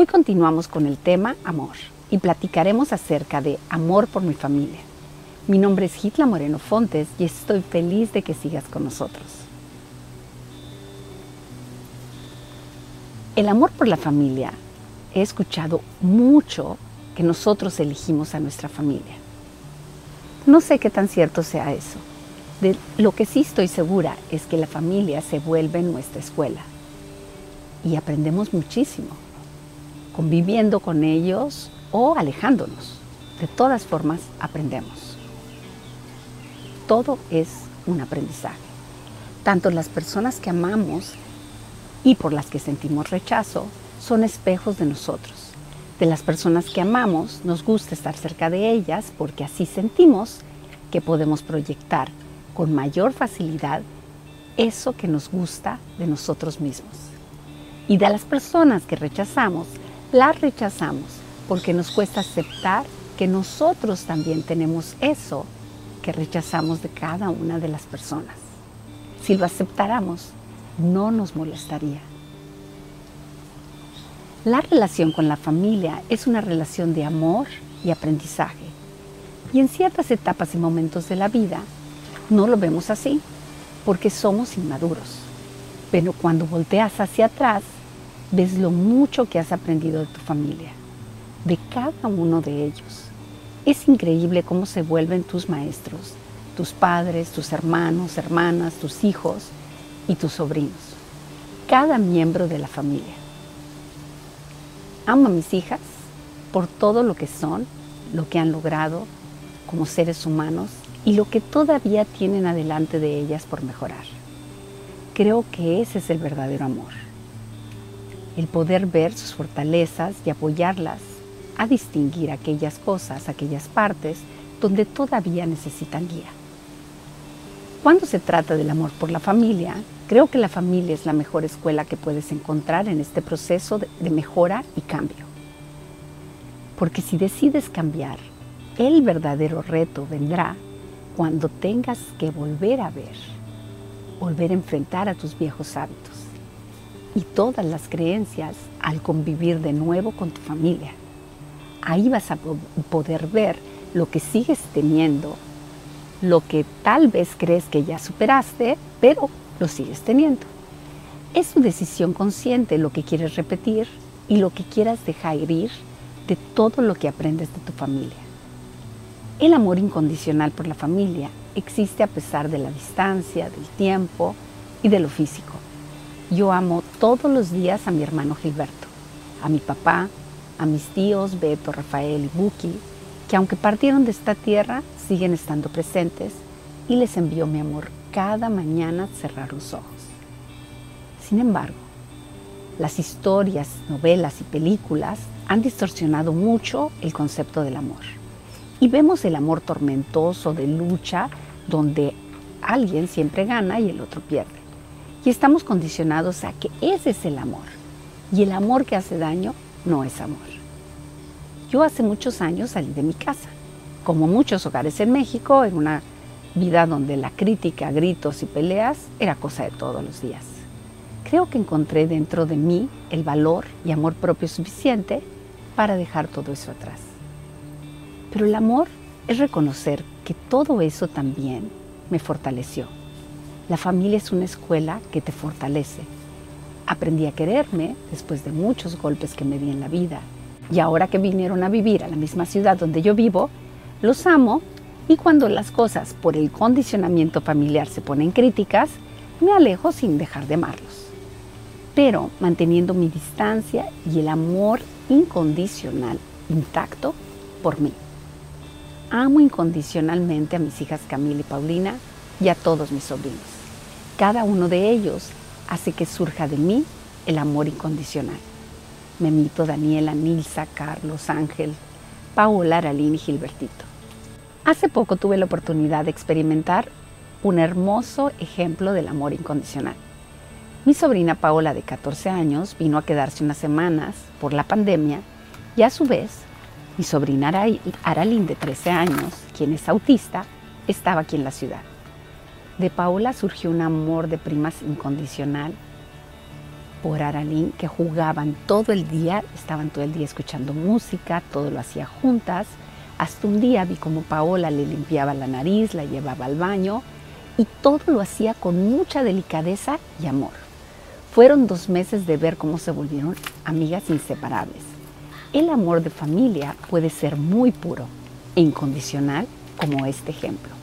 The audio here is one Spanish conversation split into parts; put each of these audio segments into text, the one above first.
Hoy continuamos con el tema amor y platicaremos acerca de amor por mi familia. Mi nombre es Hitla Moreno Fontes y estoy feliz de que sigas con nosotros. El amor por la familia, he escuchado mucho que nosotros elegimos a nuestra familia. No sé qué tan cierto sea eso. De lo que sí estoy segura es que la familia se vuelve nuestra escuela y aprendemos muchísimo, conviviendo con ellos o alejándonos. De todas formas, aprendemos. Todo es un aprendizaje. Tanto las personas que amamos y por las que sentimos rechazo son espejos de nosotros. De las personas que amamos nos gusta estar cerca de ellas porque así sentimos que podemos proyectar con mayor facilidad eso que nos gusta de nosotros mismos. Y de las personas que rechazamos, las rechazamos porque nos cuesta aceptar que nosotros también tenemos eso que rechazamos de cada una de las personas. Si lo aceptáramos, no nos molestaría. La relación con la familia es una relación de amor y aprendizaje. Y en ciertas etapas y momentos de la vida no lo vemos así, porque somos inmaduros. Pero cuando volteas hacia atrás, ves lo mucho que has aprendido de tu familia, de cada uno de ellos. Es increíble cómo se vuelven tus maestros, tus padres, tus hermanos, hermanas, tus hijos y tus sobrinos, cada miembro de la familia. Amo a mis hijas por todo lo que son, lo que han logrado como seres humanos y lo que todavía tienen adelante de ellas por mejorar. Creo que ese es el verdadero amor. El poder ver sus fortalezas y apoyarlas a distinguir aquellas cosas, aquellas partes donde todavía necesitan guía. Cuando se trata del amor por la familia, creo que la familia es la mejor escuela que puedes encontrar en este proceso de mejora y cambio. Porque si decides cambiar, el verdadero reto vendrá cuando tengas que volver a ver, volver a enfrentar a tus viejos hábitos y todas las creencias al convivir de nuevo con tu familia. Ahí vas a poder ver lo que sigues teniendo lo que tal vez crees que ya superaste, pero lo sigues teniendo. Es tu decisión consciente lo que quieres repetir y lo que quieras dejar ir de todo lo que aprendes de tu familia. El amor incondicional por la familia existe a pesar de la distancia, del tiempo y de lo físico. Yo amo todos los días a mi hermano Gilberto, a mi papá, a mis tíos Beto, Rafael y Buki, que aunque partieron de esta tierra, siguen estando presentes y les envío mi amor cada mañana al cerrar los ojos. Sin embargo, las historias, novelas y películas han distorsionado mucho el concepto del amor. Y vemos el amor tormentoso de lucha donde alguien siempre gana y el otro pierde. Y estamos condicionados a que ese es el amor. Y el amor que hace daño no es amor. Yo hace muchos años salí de mi casa, como muchos hogares en México, en una vida donde la crítica, gritos y peleas era cosa de todos los días. Creo que encontré dentro de mí el valor y amor propio suficiente para dejar todo eso atrás. Pero el amor es reconocer que todo eso también me fortaleció. La familia es una escuela que te fortalece. Aprendí a quererme después de muchos golpes que me di en la vida y ahora que vinieron a vivir a la misma ciudad donde yo vivo, los amo y cuando las cosas por el condicionamiento familiar se ponen críticas, me alejo sin dejar de amarlos, pero manteniendo mi distancia y el amor incondicional intacto por mí. Amo incondicionalmente a mis hijas Camila y Paulina y a todos mis sobrinos. Cada uno de ellos hace que surja de mí el amor incondicional. Memito, Daniela, Nilsa, Carlos, Ángel, Paola, Aralín y Gilbertito. Hace poco tuve la oportunidad de experimentar un hermoso ejemplo del amor incondicional. Mi sobrina Paola, de 14 años, vino a quedarse unas semanas por la pandemia y a su vez mi sobrina Aralín, de 13 años, quien es autista, estaba aquí en la ciudad. De Paola surgió un amor de primas incondicional por Aralín, que jugaban todo el día, estaban todo el día escuchando música, todo lo hacía juntas. Hasta un día vi como Paola le limpiaba la nariz, la llevaba al baño y todo lo hacía con mucha delicadeza y amor. Fueron dos meses de ver cómo se volvieron amigas inseparables. El amor de familia puede ser muy puro e incondicional como este ejemplo.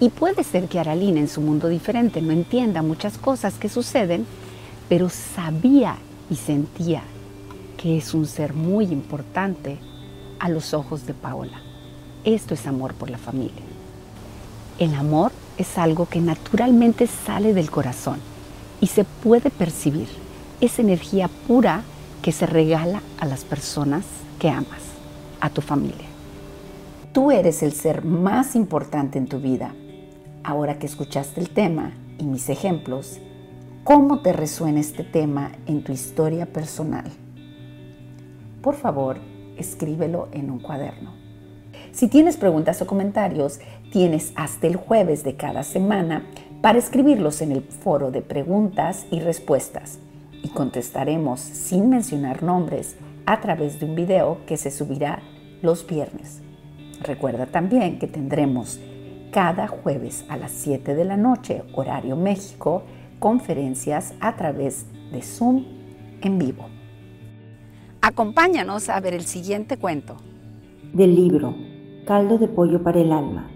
Y puede ser que Aralina en su mundo diferente no entienda muchas cosas que suceden, pero sabía y sentía que es un ser muy importante a los ojos de Paola. Esto es amor por la familia. El amor es algo que naturalmente sale del corazón y se puede percibir. Es energía pura que se regala a las personas que amas, a tu familia. Tú eres el ser más importante en tu vida. Ahora que escuchaste el tema y mis ejemplos, ¿cómo te resuena este tema en tu historia personal? Por favor, escríbelo en un cuaderno. Si tienes preguntas o comentarios, tienes hasta el jueves de cada semana para escribirlos en el foro de preguntas y respuestas y contestaremos sin mencionar nombres a través de un video que se subirá los viernes. Recuerda también que tendremos cada jueves a las 7 de la noche, horario México, conferencias a través de Zoom en vivo. Acompáñanos a ver el siguiente cuento. Del libro Caldo de pollo para el alma.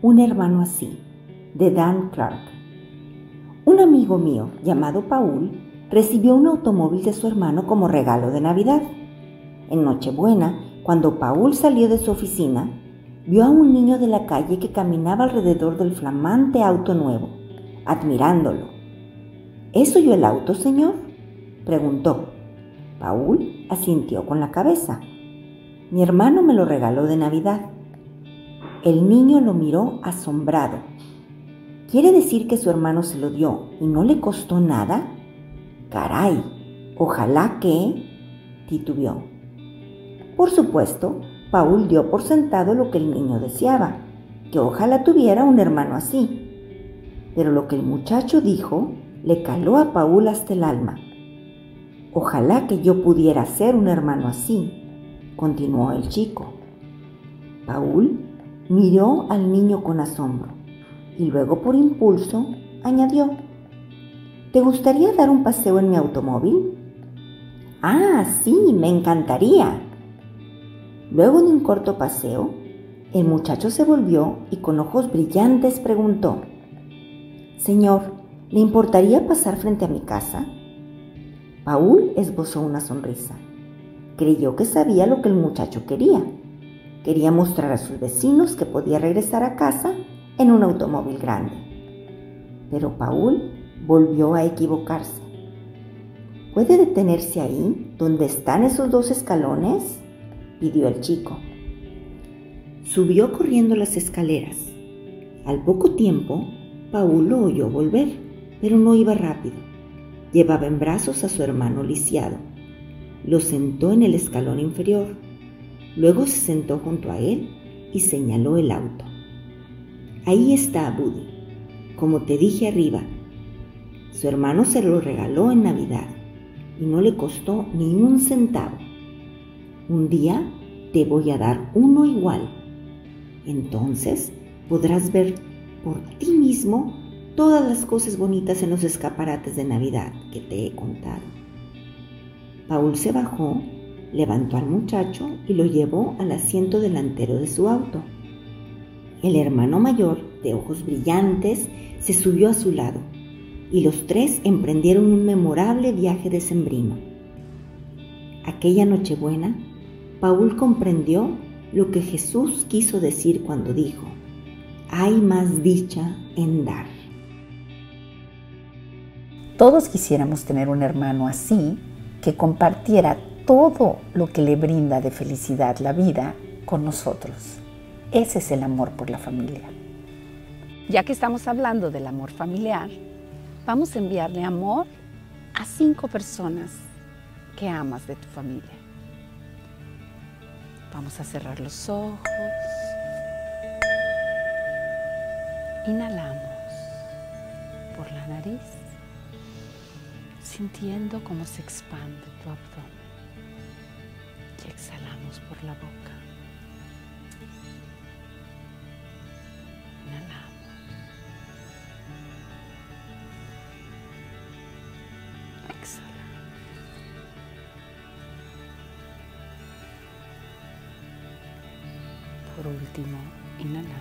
Un hermano así, de Dan Clark. Un amigo mío llamado Paul recibió un automóvil de su hermano como regalo de Navidad. En Nochebuena, cuando Paul salió de su oficina, vio a un niño de la calle que caminaba alrededor del flamante auto nuevo, admirándolo. ¿Es suyo el auto, señor? preguntó. Paul asintió con la cabeza. Mi hermano me lo regaló de Navidad. El niño lo miró asombrado. ¿Quiere decir que su hermano se lo dio y no le costó nada? Caray, ojalá que... titubeó. Por supuesto, Paul dio por sentado lo que el niño deseaba, que ojalá tuviera un hermano así. Pero lo que el muchacho dijo le caló a Paul hasta el alma. Ojalá que yo pudiera ser un hermano así, continuó el chico. Paul Miró al niño con asombro y luego por impulso añadió, ¿Te gustaría dar un paseo en mi automóvil? Ah, sí, me encantaría. Luego de un corto paseo, el muchacho se volvió y con ojos brillantes preguntó, Señor, ¿le importaría pasar frente a mi casa? Paul esbozó una sonrisa. Creyó que sabía lo que el muchacho quería Quería mostrar a sus vecinos que podía regresar a casa en un automóvil grande. Pero Paul volvió a equivocarse. ¿Puede detenerse ahí, donde están esos dos escalones? Pidió el chico. Subió corriendo las escaleras. Al poco tiempo, Paul lo oyó volver, pero no iba rápido. Llevaba en brazos a su hermano lisiado. Lo sentó en el escalón inferior Luego se sentó junto a él y señaló el auto. Ahí está Buddy, como te dije arriba. Su hermano se lo regaló en Navidad y no le costó ni un centavo. Un día te voy a dar uno igual. Entonces podrás ver por ti mismo todas las cosas bonitas en los escaparates de Navidad que te he contado. Paul se bajó Levantó al muchacho y lo llevó al asiento delantero de su auto. El hermano mayor, de ojos brillantes, se subió a su lado y los tres emprendieron un memorable viaje de sembrino. Aquella Nochebuena, Paul comprendió lo que Jesús quiso decir cuando dijo, hay más dicha en dar. Todos quisiéramos tener un hermano así que compartiera todo lo que le brinda de felicidad la vida con nosotros. Ese es el amor por la familia. Ya que estamos hablando del amor familiar, vamos a enviarle amor a cinco personas que amas de tu familia. Vamos a cerrar los ojos. Inhalamos por la nariz. sintiendo cómo se expande tu abdomen. Y exhalamos por la boca. Inhalamos. Por último, inhalamos.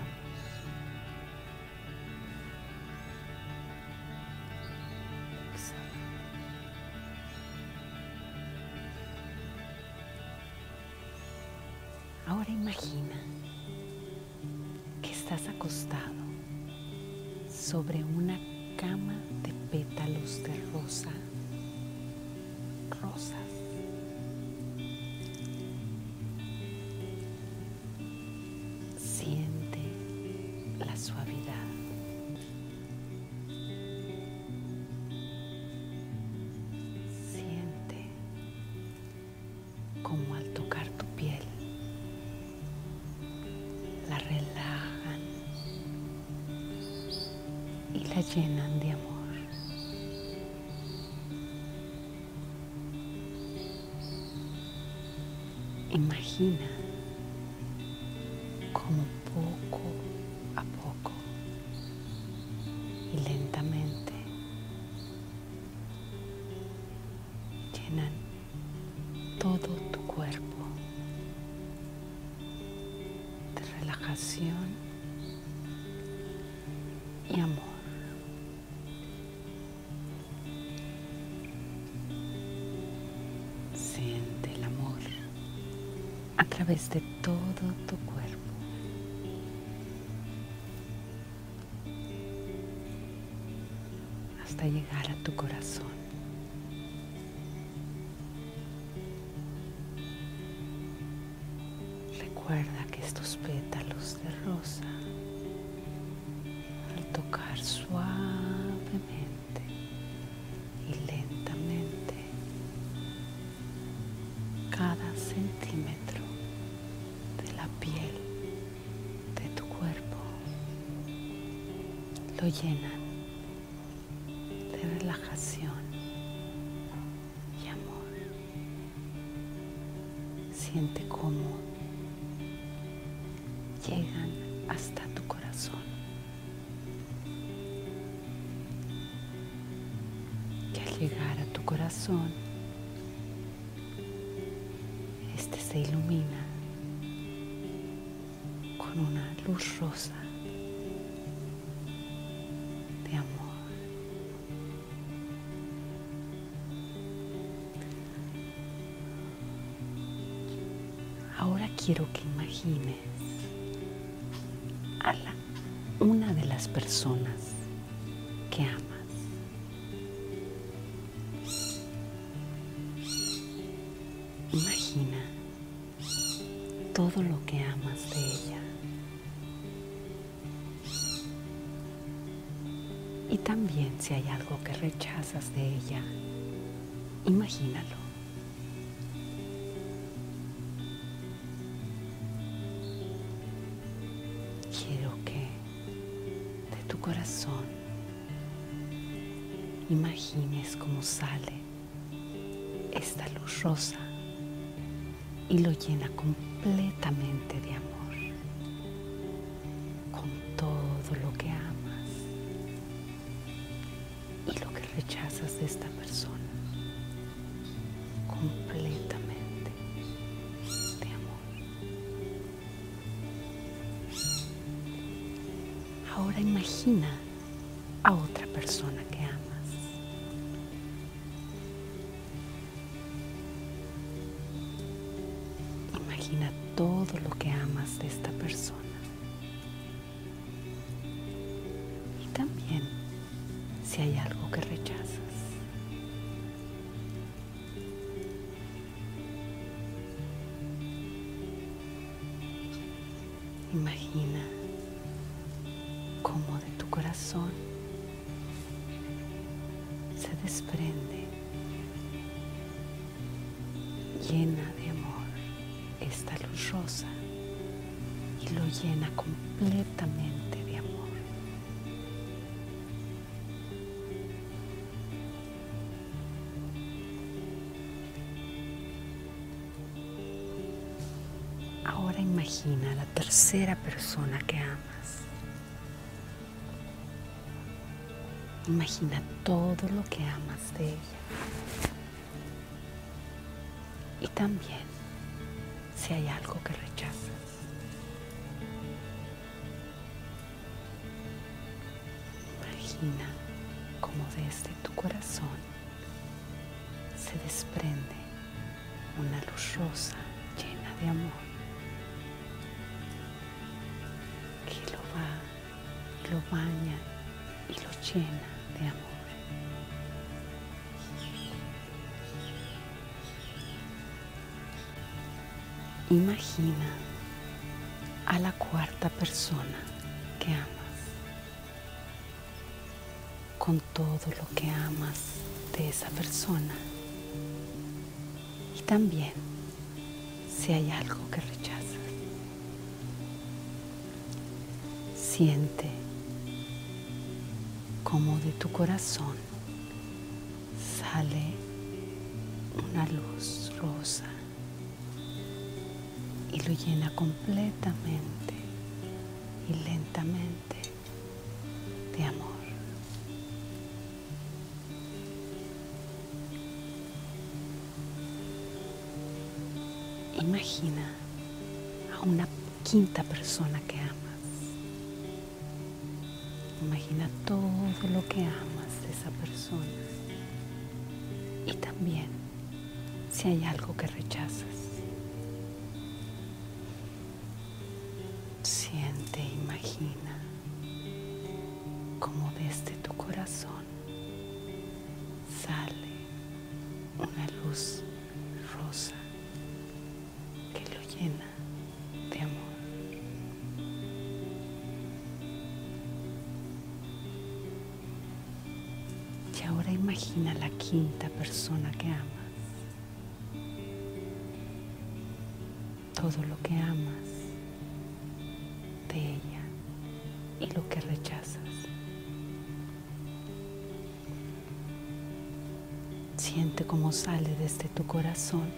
Ahora imagina que estás acostado sobre suavidad. Siente como al tocar tu piel la relajan y la llenan llenan todo tu cuerpo de relajación y amor. Siente el amor a través de todo tu cuerpo. hasta llegar a tu corazón. Lo llenan de relajación y amor. Siente cómo llegan hasta tu corazón. Y al llegar a tu corazón, este se ilumina con una luz rosa quiero que imagines a una de las personas que amas. Imagina todo lo que amas de ella. Y también si hay algo que rechazas de ella, imagínalo. Imagines cómo sale esta luz rosa y lo llena completamente de amor, con todo lo que amas y lo que rechazas de esta persona, imagina a otra persona que amas. Imagina todo lo que amas de esta persona. Y también si hay algo que rechazas. Imagina se desprende, llena de amor esta luz rosa y lo llena completamente de amor. Ahora imagina a la tercera persona que amas. Imagina todo lo que amas de ella. Y también si hay algo que rechazas. Imagina cómo desde tu corazón se desprende una luz rosa llena de amor que lo va, lo baña y lo llena de amor. Imagina a la cuarta persona que amas, con todo lo que amas de esa persona. Y también si hay algo que rechazas. Siente como de tu corazón sale una luz rosa y lo llena completamente y lentamente de amor. Imagina a una quinta persona que amas. Imagina todo lo que amas de esa persona. Y también si hay algo que rechazas. Siente, imagina como desde tu corazón sale una luz rosa que lo llena imagina la quinta persona que amas. Todo lo que amas de ella y lo que rechazas. Siente cómo sale desde tu corazón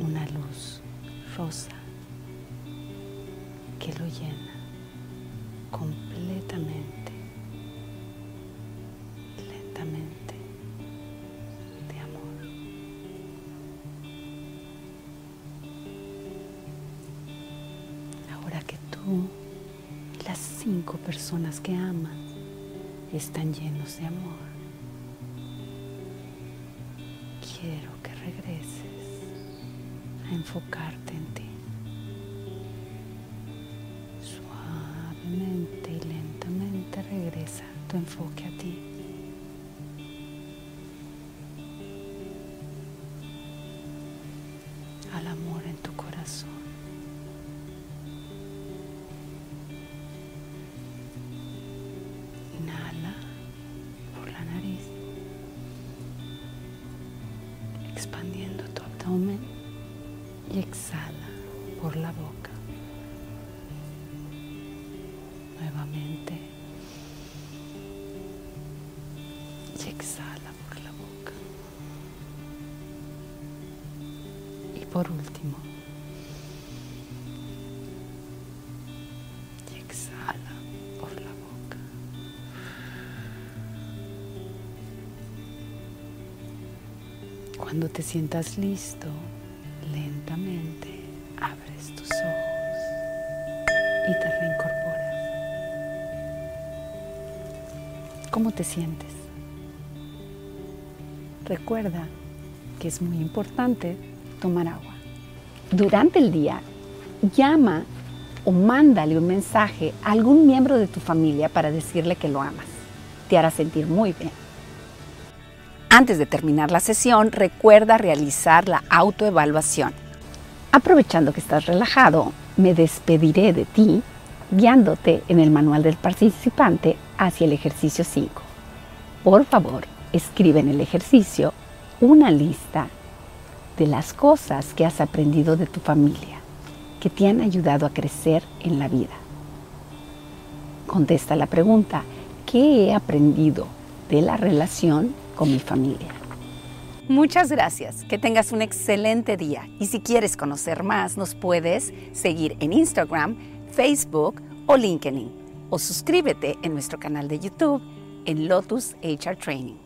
una luz rosa que lo llena completamente, las cinco personas que amas están llenos de amor, quiero que regreses a enfocarte en ti. Suavemente y lentamente regresa tu enfoque a ti. Expandiendo tu abdomen y exhala por la boca. Nuevamente. Y exhala por la boca. Y por último. Cuando te sientas listo, lentamente abres tus ojos y te reincorporas. ¿Cómo te sientes? Recuerda que es muy importante tomar agua. Durante el día, llama o mándale un mensaje a algún miembro de tu familia para decirle que lo amas. Te hará sentir muy bien. Antes de terminar la sesión, recuerda realizar la autoevaluación. Aprovechando que estás relajado, me despediré de ti guiándote en el manual del participante hacia el ejercicio 5. Por favor, escribe en el ejercicio una lista de las cosas que has aprendido de tu familia que te han ayudado a crecer en la vida. Contesta la pregunta, ¿qué he aprendido de la relación con mi familia? Muchas gracias, que tengas un excelente día y si quieres conocer más nos puedes seguir en Instagram, Facebook o LinkedIn o suscríbete en nuestro canal de YouTube en Lotus HR Training.